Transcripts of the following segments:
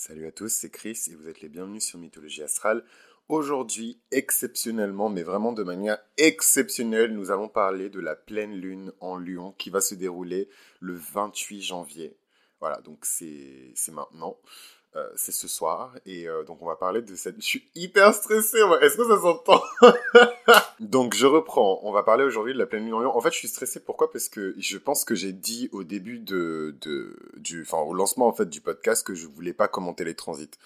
Salut à tous, c'est Chris et vous êtes les bienvenus sur Mythologie Astrale. Aujourd'hui, exceptionnellement, mais vraiment de manière exceptionnelle, nous allons parler de la pleine lune en Lion qui va se dérouler le 28 janvier. Voilà, donc c'est maintenant. Euh, c'est ce soir et euh, donc on va parler de cette. Je suis hyper stressé. Est-ce que ça s'entend? Donc je reprends. On va parler aujourd'hui de la pleine lune en Lion. En fait, je suis stressé. Pourquoi? Parce que je pense que j'ai dit au début de, de du, enfin au lancement en fait du podcast que je voulais pas commenter les transits.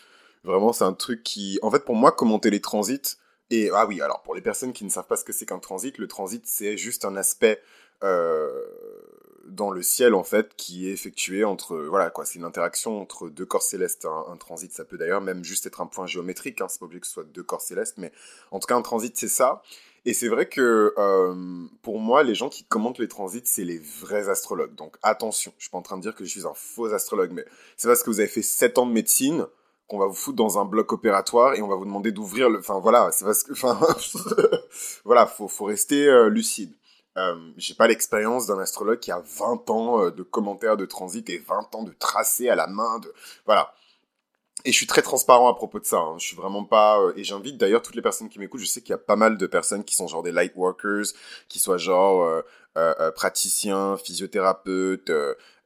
Vraiment, c'est un truc qui, en fait, pour moi, commenter les transits. Et ah oui, alors pour les personnes qui ne savent pas ce que c'est qu'un transit, le transit c'est juste un aspect euh, dans le ciel en fait qui est effectué entre voilà quoi. C'est une interaction entre deux corps célestes un, transit ça peut d'ailleurs même juste être un point géométrique hein, c'est pas obligé que ce soit deux corps célestes mais en tout cas un transit c'est ça. Et c'est vrai que euh, pour moi les gens qui commentent les transits c'est les vrais astrologues. Donc attention je suis pas en train de dire que je suis un faux astrologue mais c'est parce que vous avez fait 7 ans de médecine qu'on va vous foutre dans un bloc opératoire et on va vous demander d'ouvrir le enfin voilà c'est parce que enfin voilà faut faut rester euh, lucide euh, j'ai pas l'expérience d'un astrologue qui a 20 ans euh, de commentaires de transit et 20 ans de tracés à la main. De... Voilà. Et je suis très transparent à propos de ça. Hein. Je suis vraiment pas. Euh, et j'invite d'ailleurs toutes les personnes qui m'écoutent. Je sais qu'il y a pas mal de personnes qui sont genre des light workers, qui soient genre praticiens, physiothérapeutes,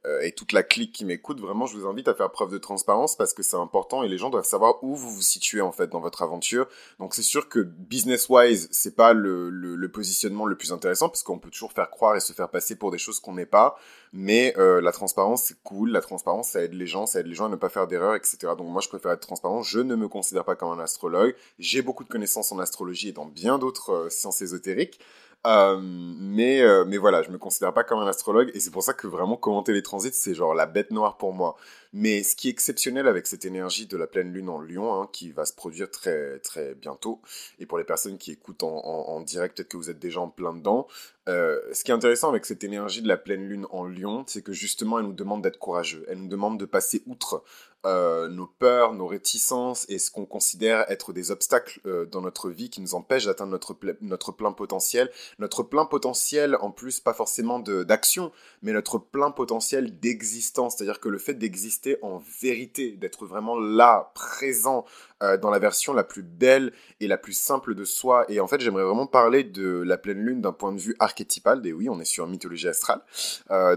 euh, et toute la clique qui m'écoute, vraiment, je vous invite à faire preuve de transparence parce que c'est important et les gens doivent savoir où vous vous situez en fait dans votre aventure. Donc c'est sûr que business-wise, c'est pas le, le, positionnement le plus intéressant parce qu'on peut toujours faire croire et se faire passer pour des choses qu'on n'est pas. Mais euh, la transparence, c'est cool. La transparence, ça aide les gens, ça aide les gens à ne pas faire d'erreurs, etc. Donc moi, je préfère être transparent. Je ne me considère pas comme un astrologue. J'ai beaucoup de connaissances en astrologie et dans bien d'autres euh, sciences ésotériques. Euh, mais, euh, mais voilà, je me considère pas comme un astrologue et c'est pour ça que vraiment commenter les transits, c'est genre la bête noire pour moi. Mais ce qui est exceptionnel avec cette énergie de la pleine lune en Lion, hein, qui va se produire très très bientôt, et pour les personnes qui écoutent en, direct, peut-être que vous êtes déjà en plein dedans, euh, ce qui est intéressant avec cette énergie de la pleine lune en Lion, c'est que justement, elle nous demande d'être courageux, elle nous demande de passer outre euh, nos peurs, nos réticences et ce qu'on considère être des obstacles euh, dans notre vie qui nous empêchent d'atteindre notre, notre plein potentiel. Notre plein potentiel, en plus, pas forcément d'action, mais notre plein potentiel d'existence. C'est-à-dire que le fait d'exister en vérité, d'être vraiment là, présent, euh, dans la version la plus belle et la plus simple de soi. Et en fait, j'aimerais vraiment parler de la pleine lune d'un point de vue archétypal. Et oui, on est sur mythologie astrale.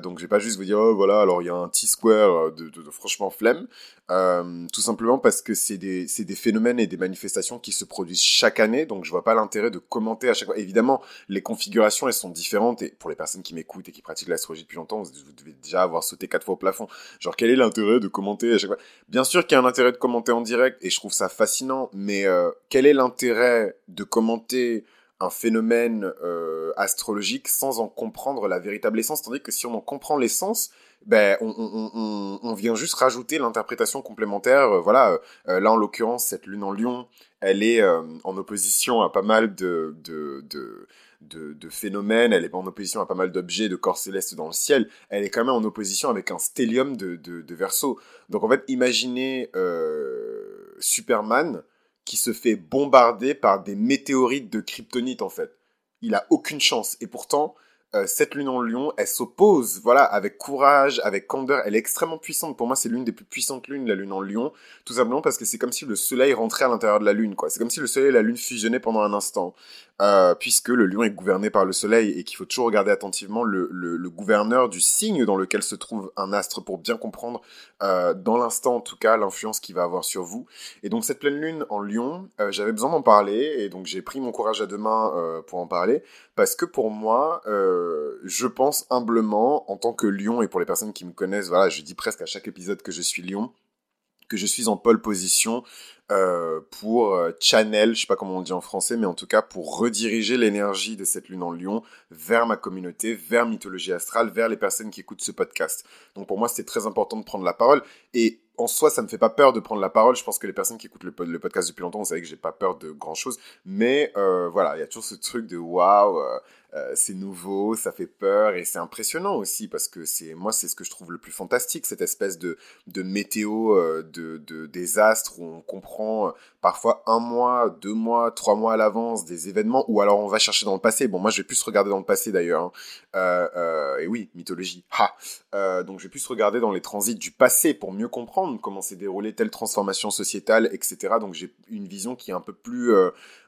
Donc, je vais pas juste vous dire, oh, voilà, alors il y a un T-square de, franchement flemme. Euh, tout simplement parce que c'est des, des phénomènes et des manifestations qui se produisent chaque année. Donc, je vois pas l'intérêt de commenter à chaque fois. Évidemment, les configurations, elles sont différentes. Et pour les personnes qui m'écoutent et qui pratiquent l'astrologie depuis longtemps, vous, devez déjà avoir sauté quatre fois au plafond. Genre, quel est l'intérêt de commenter à chaque fois? Bien sûr qu'il y a un intérêt de commenter en direct. Et je trouve ça fascinant, mais euh, quel est l'intérêt de commenter un phénomène euh, astrologique sans en comprendre la véritable essence? Tandis que si on en comprend l'essence, ben, on, vient juste rajouter l'interprétation complémentaire. Euh, voilà, là en l'occurrence, cette lune en lion, elle est en opposition à pas mal de, de, de phénomènes, elle est en opposition à pas mal d'objets, de corps célestes dans le ciel, elle est quand même en opposition avec un stellium de, de, verso. Donc en fait, imaginez euh, Superman qui se fait bombarder par des météorites de kryptonite en fait. Il a aucune chance. Et pourtant, euh, cette lune en lion, elle s'oppose, voilà, avec courage, avec candeur. Elle est extrêmement puissante. Pour moi, c'est l'une des plus puissantes lunes, la lune en lion. Tout simplement parce que c'est comme si le soleil rentrait à l'intérieur de la lune, quoi. C'est comme si le soleil et la lune fusionnaient pendant un instant. Euh, puisque le lion est gouverné par le soleil et qu'il faut toujours regarder attentivement le, gouverneur du signe dans lequel se trouve un astre pour bien comprendre, euh, dans l'instant en tout cas, l'influence qu'il va avoir sur vous. Et donc cette pleine lune en lion, euh, j'avais besoin d'en parler et donc j'ai pris mon courage à deux mains pour en parler parce que pour moi, je pense humblement, en tant que lion, et pour les personnes qui me connaissent, voilà, je dis presque à chaque épisode que je suis lion, que je suis en pole position euh, pour euh, channel, je sais pas comment on dit en français, mais en tout cas pour rediriger l'énergie de cette lune en lion vers ma communauté, vers Mythologie Astrale, vers les personnes qui écoutent ce podcast. Donc pour moi, c'était très important de prendre la parole. Et en soi, ça me fait pas peur de prendre la parole. Je pense que les personnes qui écoutent le, podcast depuis longtemps, vous savez que j'ai pas peur de grand chose. Mais euh, voilà, il y a toujours ce truc de waouh, euh, c'est nouveau, ça fait peur et c'est impressionnant aussi parce que c'est moi c'est ce que je trouve le plus fantastique cette espèce de de météo euh, de, désastre où on comprend euh, parfois un mois, deux mois, trois mois à l'avance des événements ou alors on va chercher dans le passé. Bon moi je vais plus regarder dans le passé d'ailleurs. Hein. et oui mythologie. Ha. donc je vais plus regarder dans les transits du passé pour mieux comprendre comment s'est déroulée telle transformation sociétale etc. Donc j'ai une vision qui est un peu plus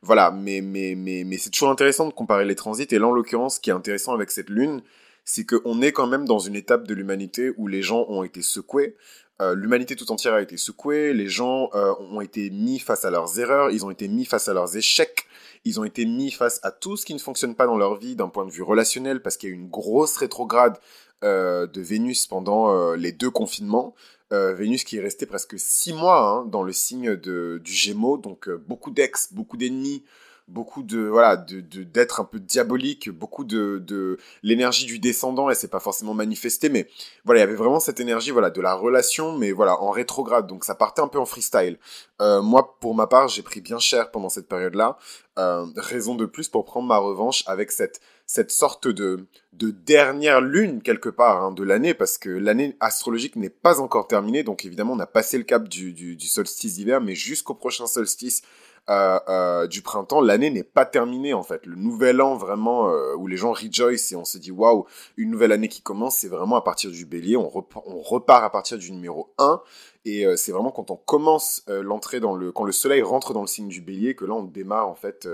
voilà mais mais mais mais c'est toujours intéressant de comparer les transits et là en l'occurrence, ce qui est intéressant avec cette lune, c'est qu'on est quand même dans une étape de l'humanité où les gens ont été secoués. Euh, l'humanité tout entière a été secouée, les gens euh, ont été mis face à leurs erreurs, ils ont été mis face à leurs échecs, ils ont été mis face à tout ce qui ne fonctionne pas dans leur vie d'un point de vue relationnel parce qu'il y a eu une grosse rétrograde euh, de Vénus pendant les deux confinements. Vénus qui est resté presque six mois hein, dans le signe de, du Gémeaux, donc beaucoup d'ex, beaucoup d'ennemis, beaucoup de voilà de d'être un peu diabolique, beaucoup de de l'énergie du descendant et c'est pas forcément manifesté mais voilà, il y avait vraiment cette énergie voilà de la relation mais voilà en rétrograde donc ça partait un peu en freestyle. Euh, moi pour ma part, j'ai pris bien cher pendant cette période-là, euh, raison de plus pour prendre ma revanche avec cette cette sorte de de dernière lune quelque part hein, de l'année parce que l'année astrologique n'est pas encore terminée donc évidemment on a passé le cap du solstice d'hiver mais jusqu'au prochain solstice euh, euh, du printemps, l'année n'est pas terminée en fait. Le nouvel an vraiment euh, où les gens rejoice et on se dit waouh, une nouvelle année qui commence, c'est vraiment à partir du bélier, on, on repart à partir du numéro 1 et c'est vraiment quand on commence l'entrée dans le quand le soleil rentre dans le signe du bélier que là on démarre en fait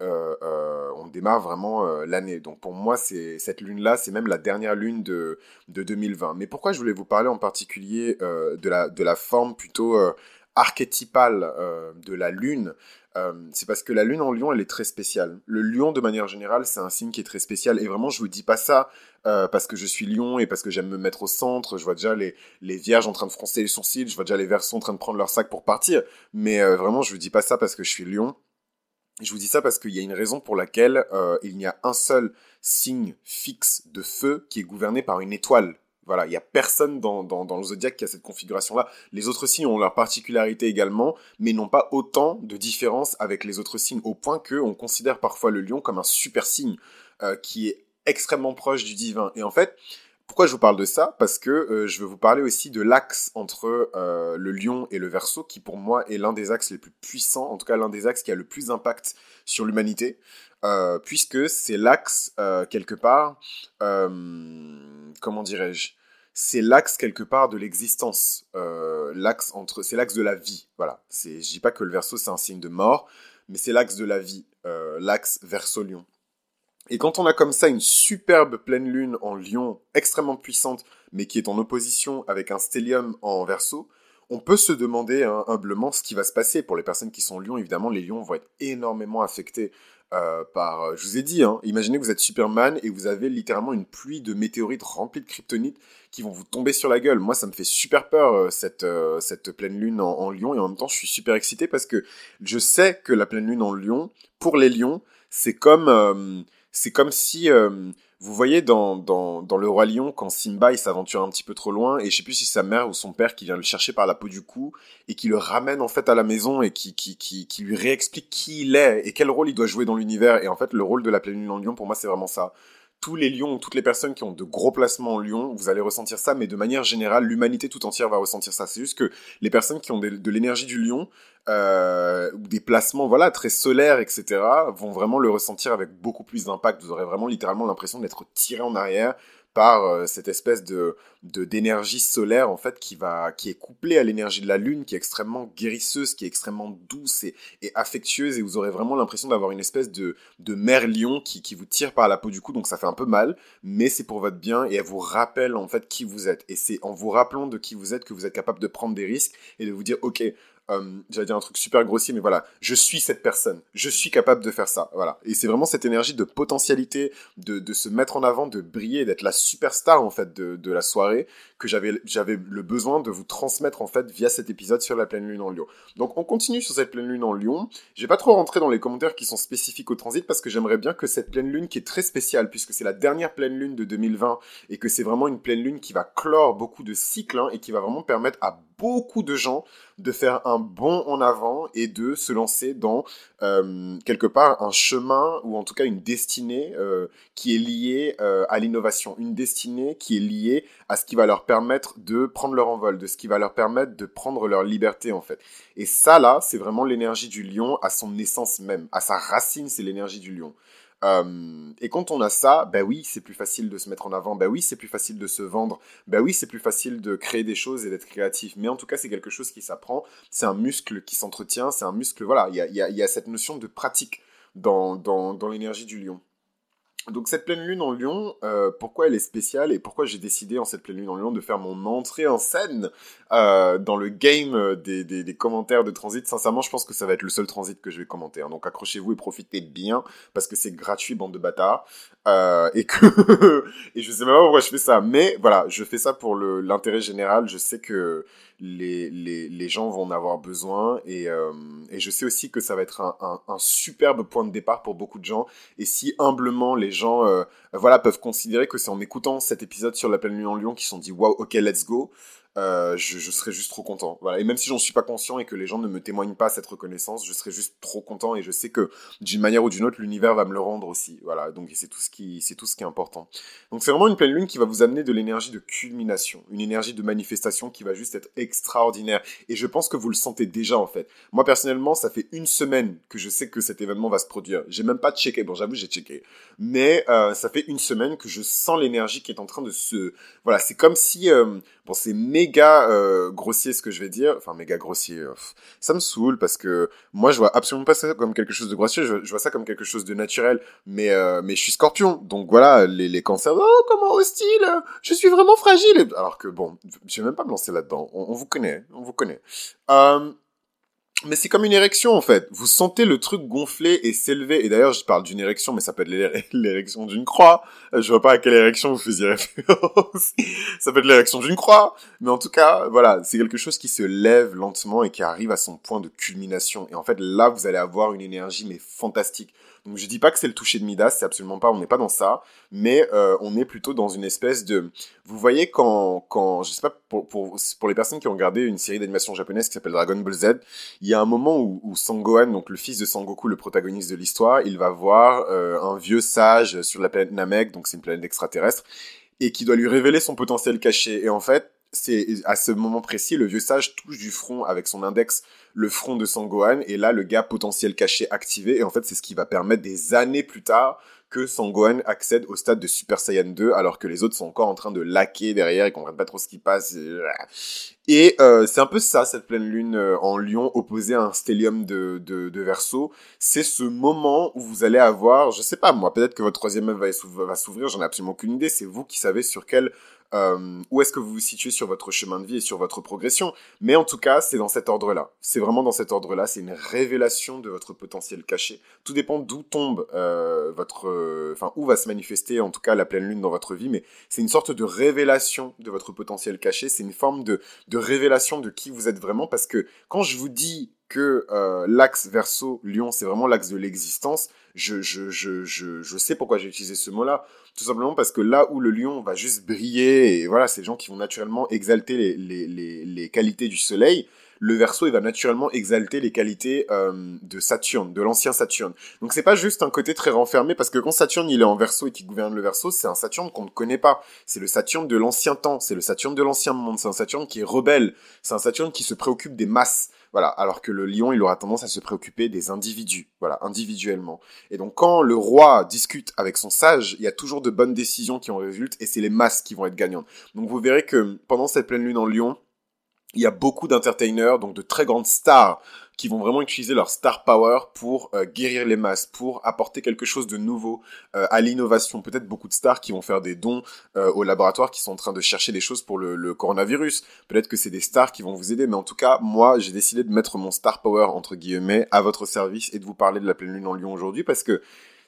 on démarre vraiment l'année. Donc pour moi, c'est cette lune-là, c'est même la dernière lune de, de 2020. Mais pourquoi je voulais vous parler en particulier de, la, de la forme plutôt archétypale euh, de la Lune, euh, c'est parce que la Lune en Lion, elle est très spéciale. Le Lion, de manière générale, c'est un signe qui est très spécial. Et vraiment, je vous dis pas ça euh, parce que je suis Lion et parce que j'aime me mettre au centre. Je vois déjà les, les Vierges en train de froncer les sourcils. Je vois déjà les Verseaux en train de prendre leur sac pour partir. Mais vraiment, je vous dis pas ça parce que je suis Lion. Je vous dis ça parce qu'il y a une raison pour laquelle il n'y a un seul signe fixe de feu qui est gouverné par une étoile voilà, il n'y a personne dans, dans, le zodiaque qui a cette configuration-là. Les autres signes ont leur particularité également, mais n'ont pas autant de différence avec les autres signes, au point qu'on considère parfois le lion comme un super signe euh, qui est extrêmement proche du divin. Et en fait, pourquoi je vous parle de ça? Parce que euh, je veux vous parler aussi de l'axe entre euh, le lion et le verso, qui pour moi est l'un des axes les plus puissants, en tout cas l'un des axes qui a le plus d'impact sur l'humanité. Euh, puisque c'est l'axe quelque part, comment dirais-je, c'est l'axe quelque part de l'existence, l'axe entre, c'est l'axe de la vie, voilà. C'est, je dis pas que le verso c'est un signe de mort, mais c'est l'axe de la vie, l'axe verso-lion. Et quand on a comme ça une superbe pleine lune en lion, extrêmement puissante, mais qui est en opposition avec un stellium en verso, on peut se demander hein, humblement ce qui va se passer. Pour les personnes qui sont lions, évidemment, les lions vont être énormément affectés euh, par, euh, je vous ai dit, hein, imaginez que vous êtes Superman et vous avez littéralement une pluie de météorites remplies de kryptonite qui vont vous tomber sur la gueule. Moi, ça me fait super peur euh, cette cette pleine lune en, en, Lion et en même temps, je suis super excité parce que je sais que la pleine lune en Lion, pour les lions, c'est comme c'est comme si vous voyez dans, dans, dans Le Roi Lion, quand Simba il s'aventure un petit peu trop loin, et je sais plus si sa mère ou son père qui vient le chercher par la peau du cou, et qui le ramène en fait à la maison, et qui, qui, qui, qui lui réexplique qui il est, et quel rôle il doit jouer dans l'univers. Et en fait, le rôle de la pleine lune en lion, pour moi, c'est vraiment ça tous les lions, toutes les personnes qui ont de gros placements en lion, vous allez ressentir ça, mais de manière générale, l'humanité tout entière va ressentir ça. C'est juste que les personnes qui ont de, l'énergie du lion, euh, des placements voilà très solaires, etc., vont vraiment le ressentir avec beaucoup plus d'impact. Vous aurez vraiment littéralement l'impression d'être tiré en arrière par euh, cette espèce de d'énergie solaire en fait qui va qui est couplée à l'énergie de la lune qui est extrêmement guérisseuse qui est extrêmement douce et, affectueuse. Et vous aurez vraiment l'impression d'avoir une espèce de de mère lion qui, qui vous tire par la peau du cou. Donc ça fait un peu mal mais c'est pour votre bien et elle vous rappelle en fait qui vous êtes. Et c'est en vous rappelant de qui vous êtes que vous êtes capable de prendre des risques et de vous dire ok euh, j'allais dire un truc super grossier, mais voilà, je suis cette personne, je suis capable de faire ça, voilà. Et c'est vraiment cette énergie de potentialité, de, se mettre en avant, de briller, d'être la superstar en fait de, la soirée que j'avais le besoin de vous transmettre en fait via cet épisode sur la pleine lune en Lion. Donc on continue sur cette pleine lune en Lion. Je vais pas trop rentrer dans les commentaires qui sont spécifiques au transit parce que j'aimerais bien que cette pleine lune qui est très spéciale puisque c'est la dernière pleine lune de 2020 et que c'est vraiment une pleine lune qui va clore beaucoup de cycles hein, et qui va vraiment permettre à beaucoup de gens de faire un bond en avant et de se lancer dans euh, quelque part un chemin ou en tout cas une destinée euh, qui est liée euh, à l'innovation, une destinée qui est liée à ce qui va leur permettre de prendre leur envol, de ce qui va leur permettre de prendre leur liberté en fait. Et ça là, c'est vraiment l'énergie du lion à son essence même, à sa racine, c'est l'énergie du lion. Euh, et quand on a ça, ben oui, c'est plus facile de se mettre en avant, ben oui, c'est plus facile de se vendre, ben oui, c'est plus facile de créer des choses et d'être créatif. Mais en tout cas, c'est quelque chose qui s'apprend, c'est un muscle qui s'entretient, c'est un muscle, voilà, il y a, cette notion de pratique dans l'énergie du lion. Donc cette pleine lune en Lyon, euh, pourquoi elle est spéciale et pourquoi j'ai décidé en cette pleine lune en Lyon de faire mon entrée en scène euh, dans le game des, des, des, commentaires de transit? Sincèrement, je pense que ça va être le seul transit que je vais commenter. Hein. Donc accrochez-vous et profitez bien parce que c'est gratuit, bande de bâtards. Euh, et que et je sais même pas pourquoi je fais ça, mais voilà, je fais ça pour l'intérêt général. Je sais que les, les, les, gens vont en avoir besoin et, euh, et je sais aussi que ça va être un, un, superbe point de départ pour beaucoup de gens. Et si humblement les gens euh, voilà, peuvent considérer que c'est en écoutant cet épisode sur la pleine lune en Lyon qu'ils se sont dit waouh, ok, let's go. Euh, je, serais juste trop content. Voilà. Et même si j'en suis pas conscient et que les gens ne me témoignent pas cette reconnaissance, je serais juste trop content et je sais que d'une manière ou d'une autre, l'univers va me le rendre aussi. Voilà. Donc c'est tout ce qui, tout ce qui est important. Donc c'est vraiment une pleine lune qui va vous amener de l'énergie de culmination, une énergie de manifestation qui va juste être extraordinaire. Et je pense que vous le sentez déjà en fait. Moi personnellement, ça fait une semaine que je sais que cet événement va se produire. J'ai même pas checké. Bon, j'avoue, j'ai checké. Mais euh, ça fait une semaine que je sens l'énergie qui est en train de se. Voilà, c'est comme si. Euh, bon, c'est méga euh, grossier ce que je vais dire. Enfin, méga grossier. Euh, ça me saoule parce que moi, je vois absolument pas ça comme quelque chose de grossier. Je, vois ça comme quelque chose de naturel. Mais, mais je suis scorpion. Donc voilà, les, les cancers. Oh, comment hostile Je suis vraiment fragile. Alors que bon, je vais même pas me lancer là-dedans. On, on, vous connaît. On vous connaît. Euh, mais c'est comme une érection en fait. Vous sentez le truc gonfler et s'élever. Et d'ailleurs, je parle d'une érection, mais ça peut être l'érection d'une croix. Je vois pas à quelle érection vous faisiez référence. ça peut être l'érection d'une croix. Mais en tout cas, voilà, c'est quelque chose qui se lève lentement et qui arrive à son point de culmination. Et en fait, là, vous allez avoir une énergie mais fantastique. Donc je dis pas que c'est le toucher de Midas, c'est absolument pas, on n'est pas dans ça, mais euh, on est plutôt dans une espèce de... Vous voyez quand, quand je sais pas, pour, pour, pour les personnes qui ont regardé une série d'animation japonaise qui s'appelle Dragon Ball Z, il y a un moment où, où Sangohan, donc le fils de Sangoku, le protagoniste de l'histoire, il va voir euh, un vieux sage sur la planète Namek, donc c'est une planète extraterrestre, et qui doit lui révéler son potentiel caché. Et en fait, c'est à ce moment précis, le vieux sage touche du front avec son index le front de Sangohan, et là, le gars potentiel caché activé, et en fait, c'est ce qui va permettre des années plus tard que Sangohan accède au stade de Super Saiyan 2, alors que les autres sont encore en train de laquer derrière et comprennent pas trop ce qui passe. Et euh, c'est un peu ça, cette pleine lune euh, en Lion, opposée à un stellium de, de, de Verseau. C'est ce moment où vous allez avoir, je sais pas moi, peut-être que votre troisième œuvre va s'ouvrir, j'en ai absolument aucune idée, c'est vous qui savez sur quel euh, où est-ce que vous vous situez sur votre chemin de vie et sur votre progression. Mais en tout cas, c'est dans cet ordre-là. C'est vraiment dans cet ordre-là. C'est une révélation de votre potentiel caché. Tout dépend d'où tombe euh, votre, euh, enfin où va se manifester en tout cas la pleine lune dans votre vie. Mais c'est une sorte de révélation de votre potentiel caché. C'est une forme de de révélation de qui vous êtes vraiment parce que quand je vous dis que euh, l'axe verso lion, c'est vraiment l'axe de l'existence, je, je, je, je, je sais pourquoi j'ai utilisé ce mot-là. Tout simplement parce que là où le lion va juste briller, et voilà, c'est les gens qui vont naturellement exalter les, les, les, les qualités du soleil, le verso il va naturellement exalter les qualités euh, de Saturne, de l'ancien Saturne. Donc c'est pas juste un côté très renfermé parce que quand Saturne il est en verso et qui gouverne le verso, c'est un Saturne qu'on ne connaît pas. C'est le Saturne de l'ancien temps, c'est le Saturne de l'ancien monde, c'est un Saturne qui est rebelle, c'est un Saturne qui se préoccupe des masses. Voilà, alors que le lion, il aura tendance à se préoccuper des individus, voilà, individuellement. Et donc quand le roi discute avec son sage, il y a toujours de bonnes décisions qui en résultent et c'est les masses qui vont être gagnantes. Donc vous verrez que pendant cette pleine lune en lion, il y a beaucoup d'entertainers, donc de très grandes stars, qui vont vraiment utiliser leur star power pour euh, guérir les masses, pour apporter quelque chose de nouveau euh, à l'innovation. Peut-être beaucoup de stars qui vont faire des dons euh, au laboratoire, qui sont en train de chercher des choses pour le, le coronavirus. Peut-être que c'est des stars qui vont vous aider, mais en tout cas, moi, j'ai décidé de mettre mon star power entre guillemets à votre service et de vous parler de la pleine lune en Lyon aujourd'hui parce que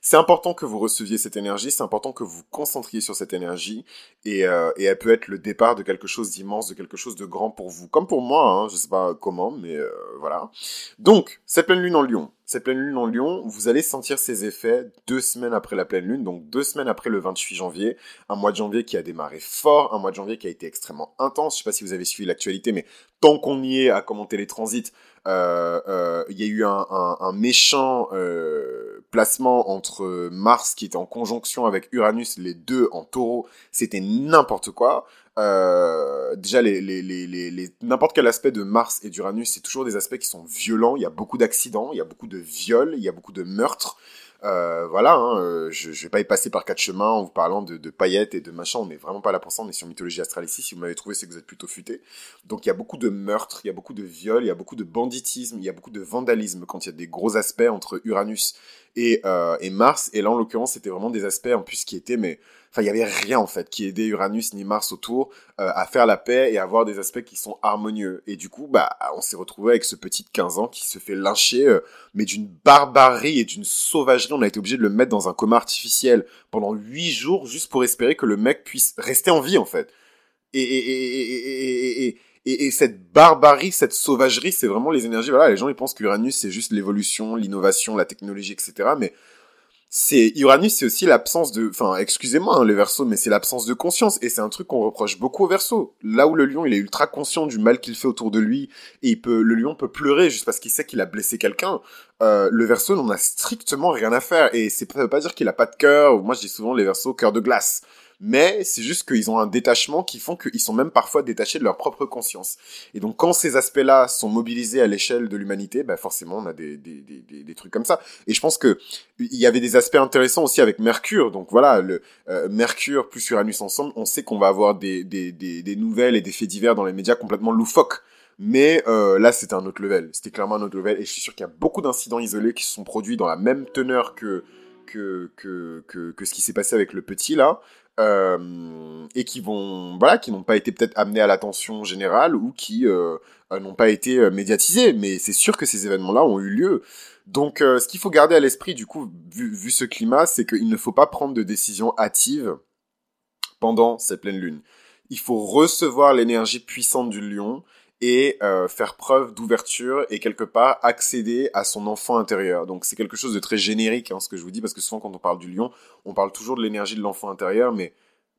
c'est important que vous receviez cette énergie, c'est important que vous vous concentriez sur cette énergie, et, euh, et elle peut être le départ de quelque chose d'immense, de quelque chose de grand pour vous, comme pour moi, hein, je sais pas comment, mais euh, voilà. Donc, cette pleine lune en Lion, cette pleine lune en lion, vous allez sentir ses effets deux semaines après la pleine lune, donc deux semaines après le 28 janvier, un mois de janvier qui a démarré fort, un mois de janvier qui a été extrêmement intense. Je sais pas si vous avez suivi l'actualité, mais tant qu'on y est à commenter les transits, il y a eu un, méchant euh, placement entre Mars qui était en conjonction avec Uranus, les deux en taureau, c'était n'importe quoi. déjà, les, les, les, les n'importe quel aspect de Mars et d'Uranus, c'est toujours des aspects qui sont violents. Il y a beaucoup d'accidents, il y a beaucoup de viols, il y a beaucoup de meurtres. Euh, voilà, hein, euh, je, je vais pas y passer par quatre chemins en vous parlant de, paillettes et de machin. On n'est vraiment pas là pour ça. On est sur mythologie astrale ici. Si vous m'avez trouvé, c'est que vous êtes plutôt futé. Donc il y a beaucoup de meurtres, il y a beaucoup de viols, il y a beaucoup de banditisme, il y a beaucoup de vandalisme quand il y a des gros aspects entre Uranus et, euh, et Mars. Et là, en l'occurrence, c'était vraiment des aspects en plus qui étaient mais Enfin, il y avait rien en fait qui aidait Uranus ni Mars autour euh, à faire la paix et à avoir des aspects qui sont harmonieux. Et du coup, bah, on s'est retrouvé avec ce petit de 15 ans qui se fait lyncher, euh, mais d'une barbarie et d'une sauvagerie. On a été obligé de le mettre dans un coma artificiel pendant 8 jours juste pour espérer que le mec puisse rester en vie en fait. Et, et, et, et, et, et cette barbarie, cette sauvagerie, c'est vraiment les énergies. Voilà, les gens ils pensent qu'Uranus c'est juste l'évolution, l'innovation, la technologie, etc. Mais c'est Uranus, c'est aussi l'absence de, enfin, excusez-moi hein, les Verseaux, mais c'est l'absence de conscience et c'est un truc qu'on reproche beaucoup aux Verseaux. Là où le Lion, il est ultra conscient du mal qu'il fait autour de lui et il peut, le Lion peut pleurer juste parce qu'il sait qu'il a blessé quelqu'un. Euh, le Verseau n'en a strictement rien à faire et c'est ça veut pas dire qu'il a pas de cœur. Moi, je dis souvent les Verseaux cœur de glace mais c'est juste qu'ils ont un détachement qui font qu'ils sont même parfois détachés de leur propre conscience. Et donc quand ces aspects-là sont mobilisés à l'échelle de l'humanité, bah forcément on a des, des, des, des, trucs comme ça. Et je pense que il y avait des aspects intéressants aussi avec Mercure. Donc voilà, le euh, Mercure plus Uranus ensemble, on sait qu'on va avoir des, des, des, nouvelles et des faits divers dans les médias complètement loufoques. Mais euh, là, c'était un autre level. C'était clairement un autre level. Et je suis sûr qu'il y a beaucoup d'incidents isolés qui se sont produits dans la même teneur que, que, que, que ce qui s'est passé avec le petit là, euh, et qui vont voilà qui n'ont pas été peut-être amenés à l'attention générale ou qui euh, euh, n'ont pas été médiatisés. Mais c'est sûr que ces événements là ont eu lieu. Donc ce qu'il faut garder à l'esprit du coup vu, vu ce climat c'est qu'il ne faut pas prendre de décision hâtive pendant cette pleine lune il faut recevoir l'énergie puissante du lion et euh, faire preuve d'ouverture et quelque part accéder à son enfant intérieur. Donc c'est quelque chose de très générique, hein, ce que je vous dis, parce que souvent quand on parle du lion, on parle toujours de l'énergie de l'enfant intérieur, mais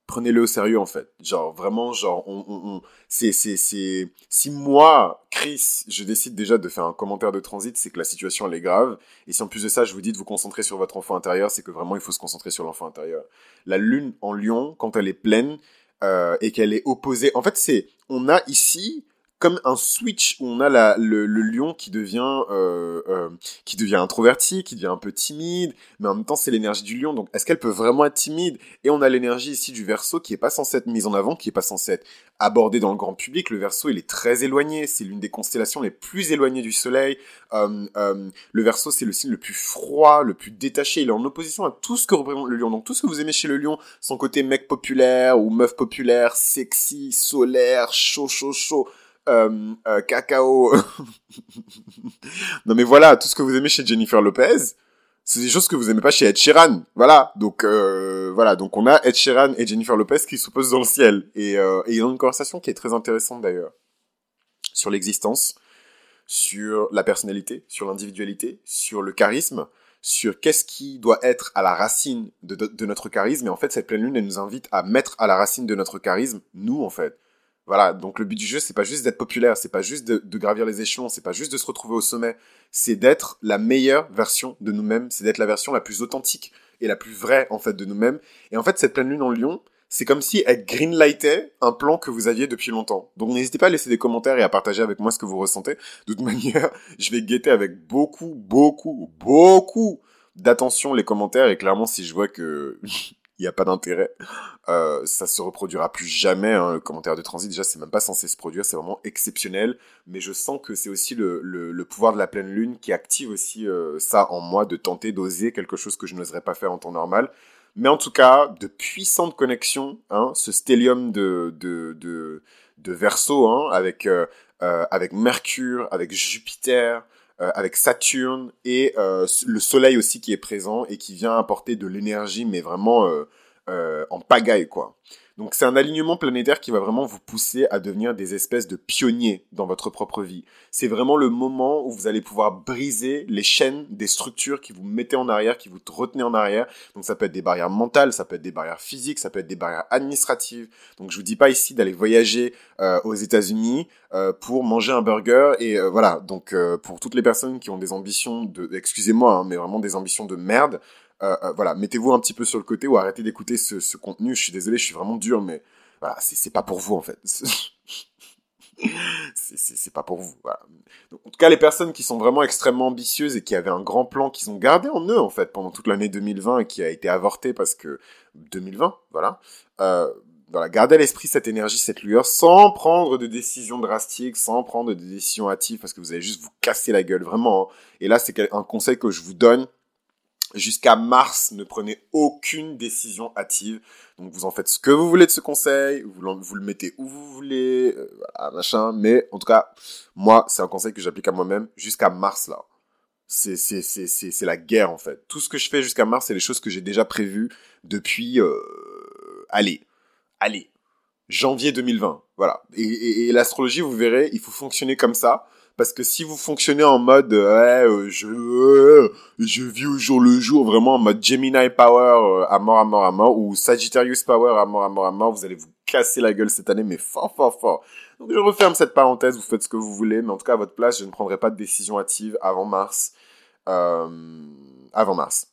prenez-le au sérieux en fait. Genre vraiment, genre on, c'est c'est c'est si moi Chris, je décide déjà de faire un commentaire de transit, c'est que la situation elle est grave. Et si en plus de ça, je vous dis de vous concentrer sur votre enfant intérieur, c'est que vraiment il faut se concentrer sur l'enfant intérieur. La lune en Lion, quand elle est pleine euh, et qu'elle est opposée, en fait c'est on a ici comme un switch où on a la, le, le lion qui devient euh, euh, qui devient introverti, qui devient un peu timide, mais en même temps c'est l'énergie du lion. Donc est-ce qu'elle peut vraiment être timide? Et on a l'énergie ici du verso qui est pas censée être mise en avant, qui est pas censée être abordée dans le grand public. Le verso il est très éloigné, c'est l'une des constellations les plus éloignées du soleil. Euh, euh, le verso c'est le signe le plus froid, le plus détaché. Il est en opposition à tout ce que représente le lion. Donc tout ce que vous aimez chez le lion, son côté mec populaire ou meuf populaire, sexy, solaire, chaud, chaud, chaud euh, euh, cacao. non mais voilà, tout ce que vous aimez chez Jennifer Lopez, c'est des choses que vous aimez pas chez Ed Sheeran. Voilà, donc euh, voilà, donc on a Ed Sheeran et Jennifer Lopez qui s'opposent dans le ciel et, euh, et ils ont une conversation qui est très intéressante d'ailleurs sur l'existence, sur la personnalité, sur l'individualité, sur le charisme, sur qu'est-ce qui doit être à la racine de, de, de, notre charisme. Et en fait, cette pleine lune, elle nous invite à mettre à la racine de notre charisme, nous, en fait. Voilà, donc le but du jeu, c'est pas juste d'être populaire, c'est pas juste de, gravir les échelons, c'est pas juste de se retrouver au sommet, c'est d'être la meilleure version de nous-mêmes, c'est d'être la version la plus authentique et la plus vraie en fait de nous-mêmes. Et en fait, cette pleine lune en Lyon, c'est comme si elle greenlightait un plan que vous aviez depuis longtemps. Donc n'hésitez pas à laisser des commentaires et à partager avec moi ce que vous ressentez. De toute manière, je vais guetter avec beaucoup, beaucoup, beaucoup d'attention les commentaires et clairement si je vois que il n'y a pas d'intérêt. Euh, ça se reproduira plus jamais. Hein, le commentaire de transit, déjà, c'est même pas censé se produire. C'est vraiment exceptionnel. Mais je sens que c'est aussi le, le, le, pouvoir de la pleine lune qui active aussi euh, ça en moi, de tenter d'oser quelque chose que je n'oserais pas faire en temps normal. Mais en tout cas, de puissantes connexions. Hein, ce stellium de, de, de, de Verseau, hein, avec, euh, euh avec Mercure, avec Jupiter, avec Saturne et euh, le Soleil aussi qui est présent et qui vient apporter de l'énergie, mais vraiment euh, en pagaille, quoi. Donc c'est un alignement planétaire qui va vraiment vous pousser à devenir des espèces de pionniers dans votre propre vie. C'est vraiment le moment où vous allez pouvoir briser les chaînes des structures qui vous mettaient en arrière, qui vous retenaient en arrière. Donc ça peut être des barrières mentales, ça peut être des barrières physiques, ça peut être des barrières administratives. Donc je vous dis pas ici d'aller voyager euh, aux États-Unis euh, pour manger un burger et euh, voilà. Donc pour toutes les personnes qui ont des ambitions de, excusez-moi, hein, mais vraiment des ambitions de merde, euh, euh, voilà, mettez-vous un petit peu sur le côté ou arrêtez d'écouter ce, contenu. Je suis désolé, je suis vraiment dur, mais voilà, c'est pas pour vous en fait. c'est pas pour vous. Voilà. en tout cas, les personnes qui sont vraiment extrêmement ambitieuses et qui avaient un grand plan qu'ils ont gardé en eux en fait pendant toute l'année 2020 et qui a été avorté parce que 2020, voilà. Euh, voilà, gardez à l'esprit cette énergie, cette lueur, sans prendre de décisions drastiques, sans prendre de décisions hâtives, parce que vous allez juste vous casser la gueule, vraiment. Hein. Et là, c'est un conseil que je vous donne Jusqu'à mars, ne prenez aucune décision hâtive. Donc vous en faites ce que vous voulez de ce conseil, vous, le mettez où vous voulez, euh, machin. Mais en tout cas, moi, c'est un conseil que j'applique à moi-même jusqu'à mars là. C'est la guerre en fait. Tout ce que je fais jusqu'à mars, c'est les choses que j'ai déjà prévues depuis euh, allez allez janvier 2020. Voilà. et l'astrologie, vous verrez, il faut fonctionner comme ça. Parce que si vous fonctionnez en mode euh, euh, je euh, je vis au jour le jour, vraiment en mode Gemini Power à mort à mort à mort ou Sagittarius Power à mort à mort à mort, vous allez vous casser la gueule cette année, mais fort fort fort. Donc je referme cette parenthèse, vous faites ce que vous voulez, mais en tout cas à votre place, je ne prendrai pas de décision hâtive avant mars. avant mars.